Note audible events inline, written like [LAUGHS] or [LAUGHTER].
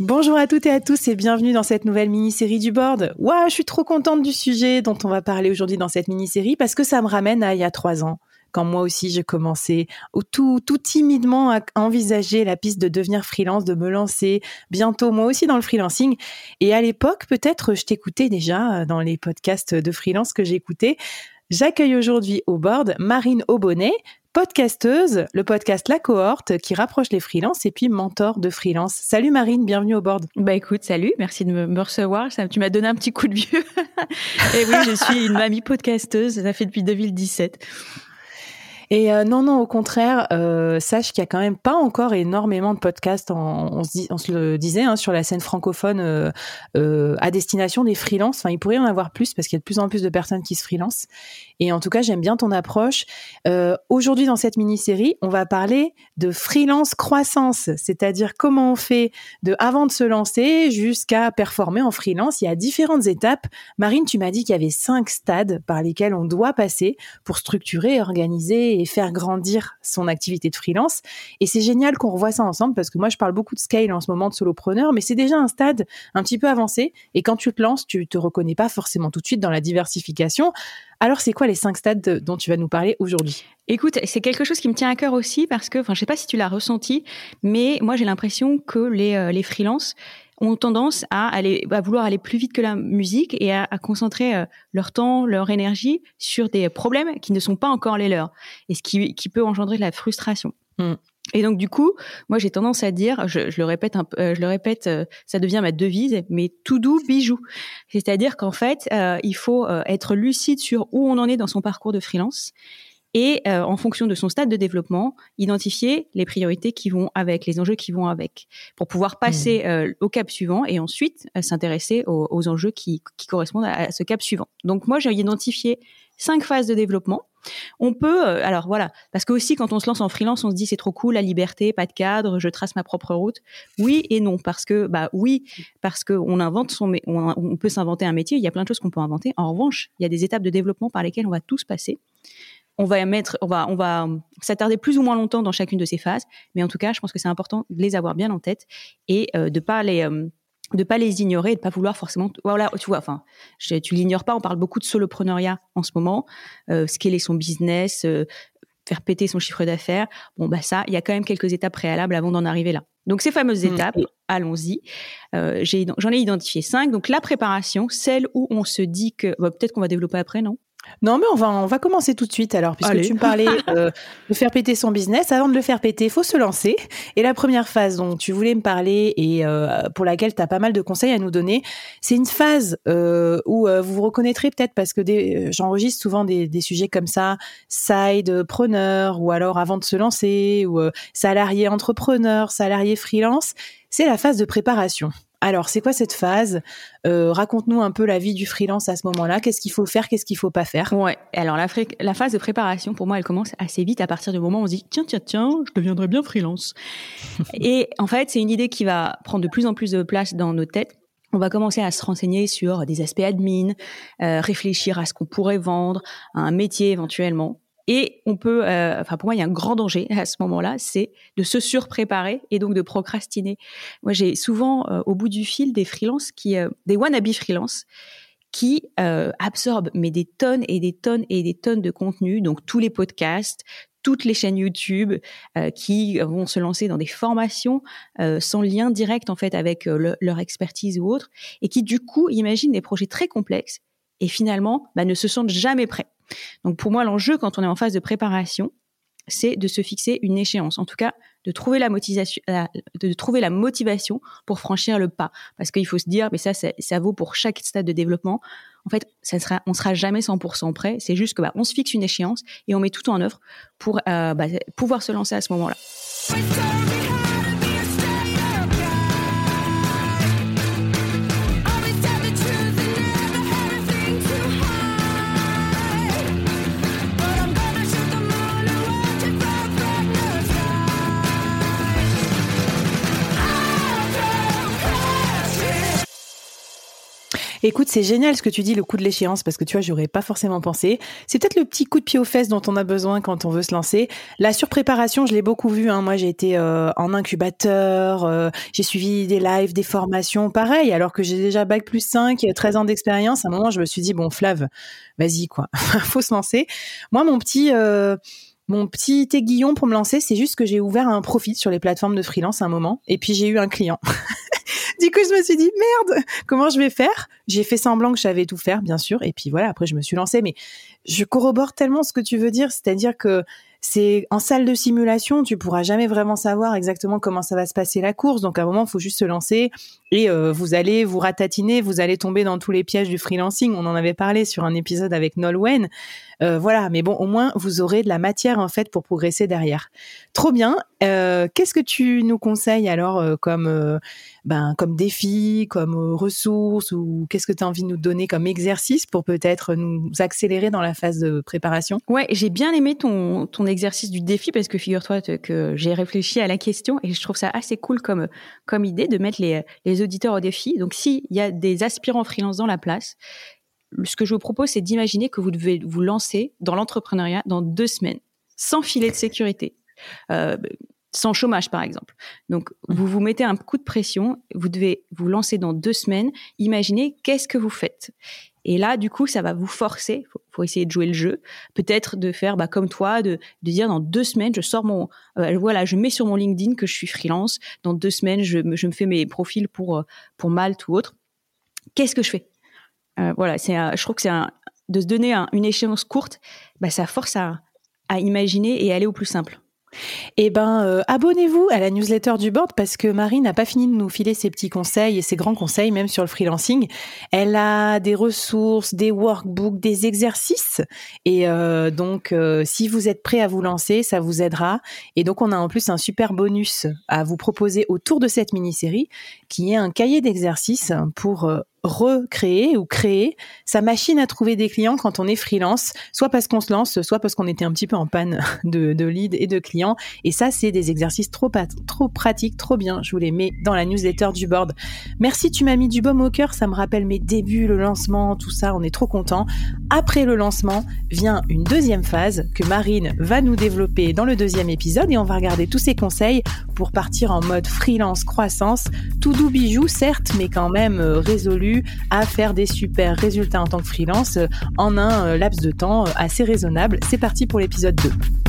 Bonjour à toutes et à tous et bienvenue dans cette nouvelle mini-série du board. Waouh, je suis trop contente du sujet dont on va parler aujourd'hui dans cette mini-série parce que ça me ramène à il y a trois ans, quand moi aussi j'ai commencé tout, tout timidement à envisager la piste de devenir freelance, de me lancer bientôt moi aussi dans le freelancing. Et à l'époque, peut-être je t'écoutais déjà dans les podcasts de freelance que j'écoutais. J'accueille aujourd'hui au board Marine Aubonnet, podcasteuse, le podcast La Cohorte qui rapproche les freelances et puis mentor de freelance. Salut Marine, bienvenue au board. Bah écoute, salut, merci de me, recevoir. Ça, tu m'as donné un petit coup de vieux. [LAUGHS] et oui, je suis une mamie podcasteuse, ça fait depuis 2017. Et euh, non, non, au contraire, euh, sache qu'il y a quand même pas encore énormément de podcasts, on, se, dit, on se le disait, hein, sur la scène francophone euh, euh, à destination des freelances. Enfin, il pourrait y en avoir plus parce qu'il y a de plus en plus de personnes qui se freelancent. Et en tout cas, j'aime bien ton approche. Euh, aujourd'hui, dans cette mini-série, on va parler de freelance croissance, c'est-à-dire comment on fait de avant de se lancer jusqu'à performer en freelance. Il y a différentes étapes. Marine, tu m'as dit qu'il y avait cinq stades par lesquels on doit passer pour structurer, organiser et faire grandir son activité de freelance. Et c'est génial qu'on revoie ça ensemble parce que moi, je parle beaucoup de scale en ce moment de solopreneur, mais c'est déjà un stade un petit peu avancé. Et quand tu te lances, tu te reconnais pas forcément tout de suite dans la diversification. Alors, c'est quoi les cinq stades dont tu vas nous parler aujourd'hui? Écoute, c'est quelque chose qui me tient à cœur aussi parce que, enfin, je sais pas si tu l'as ressenti, mais moi, j'ai l'impression que les, euh, les freelances, ont tendance à aller à vouloir aller plus vite que la musique et à, concentrer euh, leur temps, leur énergie sur des problèmes qui ne sont pas encore les leurs et ce qui, qui peut engendrer de la frustration. Hmm. Et donc du coup, moi j'ai tendance à dire, je, je le répète, un, euh, je le répète, euh, ça devient ma devise, mais tout doux bijou. C'est-à-dire qu'en fait, il faut être lucide sur où on en est dans son parcours de freelance et euh, en fonction de son stade de développement, identifier les priorités qui vont avec, les enjeux qui vont avec, pour pouvoir passer mmh. euh, au cap suivant et ensuite euh, s'intéresser aux, enjeux qui, correspondent à, ce cap suivant. Donc moi, j'ai identifié cinq phases de développement. On peut, alors voilà, parce que aussi quand on se lance en freelance, on se dit c'est trop cool, la liberté, pas de cadre, je trace ma propre route. Oui et non, parce que bah oui, parce que on invente son, on, on peut s'inventer un métier. Il y a plein de choses qu'on peut inventer. En revanche, il y a des étapes de développement par lesquelles on va tous passer on va mettre, on va, on va s'attarder plus ou moins longtemps dans chacune de ces phases, mais en tout cas, je pense que c'est important de les avoir bien en tête et euh, de pas les euh, de pas les ignorer et de pas vouloir forcément voilà tu vois enfin je, tu l'ignores pas on parle beaucoup de solopreneuriat en ce moment euh, scaler son business euh, faire péter son chiffre d'affaires. Bon bah ça il y a quand même quelques étapes préalables avant d'en arriver là. Donc ces fameuses mmh. étapes allons-y. J'en ai, ai, identifié cinq. Donc la préparation celle où on se dit que bah, peut-être qu'on va développer après non? Non, mais on va, on va commencer tout de suite alors, puisque tu me parlais [LAUGHS] euh, de faire péter son business. Avant de le faire péter, il faut se lancer. Et la première phase dont tu voulais me parler et euh, pour laquelle tu as pas mal de conseils à nous donner, c'est une phase euh, où vous vous reconnaîtrez peut-être parce que j'enregistre souvent des, des, sujets comme ça, side preneur ou alors avant de se lancer ou salarié entrepreneur, salarié freelance. C'est la phase de préparation. Alors, c'est quoi cette phase? Euh, Raconte-nous un peu la vie du freelance à ce moment-là. Qu'est-ce qu'il faut faire? Qu'est-ce qu'il faut pas faire? Ouais. Alors, la, la, phase de préparation, pour moi, elle commence assez vite à partir du moment où on se dit tiens, tiens, tiens, je deviendrai bien freelance. [LAUGHS] Et en fait, c'est une idée qui va prendre de plus en plus de place dans nos têtes on va commencer à se renseigner sur des aspects admin, euh, réfléchir à ce qu'on pourrait vendre, à un métier éventuellement. Et on peut, euh, pour moi, il y a un grand danger à ce moment-là, c'est de se surpréparer et donc de procrastiner. Moi, j'ai souvent euh, au bout du fil des freelances qui, des wannabe freelance qui absorbent mais des tonnes et des tonnes et des tonnes de contenu, donc tous les podcasts, toutes les chaînes YouTube euh, qui vont se lancer dans des formations euh, sans lien direct en fait avec euh, leur expertise ou autre, et qui du coup imaginent des projets très complexes et finalement bah, ne se sentent jamais prêts. Donc pour moi l'enjeu quand on est en phase de préparation, c'est de se fixer une échéance. En tout cas, de trouver la motivation, de trouver la motivation pour franchir le pas. Parce qu'il faut se dire, mais ça, ça vaut pour chaque stade de développement. En fait, ça sera, on sera jamais 100% prêt. C'est juste que bah, on se fixe une échéance et on met tout en œuvre pour euh, bah, pouvoir se lancer à ce moment-là. Écoute, c'est génial ce que tu dis, le coup de l'échéance, parce que tu vois, j'aurais pas forcément pensé. C'est peut-être le petit coup de pied aux fesses dont on a besoin quand on veut se lancer. La surpréparation, je l'ai beaucoup vu. Hein. Moi, j'ai été euh, en incubateur, euh, j'ai suivi des lives, des formations, pareil, alors que j'ai déjà bac plus 5, 13 ans d'expérience. À un moment, je me suis dit, bon, Flav, vas-y, quoi, [LAUGHS] faut se lancer. Moi, mon petit... Euh, mon petit aiguillon pour me lancer, c'est juste que j'ai ouvert un profit sur les plateformes de freelance à un moment, et puis j'ai eu un client. [LAUGHS] [LAUGHS] du coup, je me suis dit, merde, comment je vais faire? J'ai fait semblant que je savais tout faire, bien sûr. Et puis voilà, après, je me suis lancée. Mais je corrobore tellement ce que tu veux dire. C'est-à-dire que c'est en salle de simulation, tu pourras jamais vraiment savoir exactement comment ça va se passer la course. Donc à un moment, il faut juste se lancer et euh, vous allez vous ratatiner, vous allez tomber dans tous les pièges du freelancing. On en avait parlé sur un épisode avec Nolwenn. Euh, voilà, mais bon, au moins vous aurez de la matière en fait pour progresser derrière. Trop bien. Euh, qu'est-ce que tu nous conseilles alors comme ben comme défi, comme ressources ou qu'est-ce que tu as envie de nous donner comme exercice pour peut-être nous accélérer dans la phase de préparation? Ouais, j'ai bien aimé ton ton exercice du défi parce que figure-toi que j'ai réfléchi à la question et je trouve ça assez cool comme comme idée de mettre les les auditeurs au défi. Donc s'il y a des aspirants freelance dans la place, ce que je vous propose, c'est d'imaginer que vous devez vous lancer dans l'entrepreneuriat dans deux semaines, sans filet de sécurité, euh, sans chômage par exemple. Donc, vous vous mettez un coup de pression, vous devez vous lancer dans deux semaines, imaginez qu'est-ce que vous faites? Et là, du coup, ça va vous forcer, faut, faut essayer de jouer le jeu, peut-être de faire bah, comme toi, de, de dire dans deux semaines, je sors mon, euh, voilà, je mets sur mon LinkedIn que je suis freelance. Dans deux semaines, je, je me fais mes profils pour euh, pour Malte ou autre. Qu'est-ce que je fais? Euh, Voilà, c'est, je trouve que c'est de se donner une échéance courte, bah, ça force à, à imaginer et aller au plus simple. Eh ben, euh, abonnez-vous à la newsletter du board parce que Marie n'a pas fini de nous filer ses petits conseils et ses grands conseils, même sur le freelancing. Elle a des ressources, des workbooks, des exercices. Et euh, donc, euh, si vous êtes prêt à vous lancer, ça vous aidera. Et donc, on a en plus un super bonus à vous proposer autour de cette mini-série, qui est un cahier d'exercices pour recréer ou créer sa machine à trouver des clients quand on est freelance, soit parce qu'on se lance, soit parce qu'on était un petit peu en panne [LAUGHS] de, leads et de clients. Et ça, c'est des exercices trop, trop pratiques, trop bien. Je vous les mets dans la newsletter du board. Merci, tu m'as mis du baume au cœur. Ça me rappelle mes débuts, le lancement, tout ça. On est trop content. Après le lancement vient une deuxième phase que Marine va nous développer dans le deuxième épisode et on va regarder tous ses conseils pour partir en mode freelance croissance. Tout doux bijou, certes, mais quand même euh, à faire des super résultats en tant que freelance euh, en un euh, laps de temps euh, assez raisonnable. C'est parti pour l'épisode 2.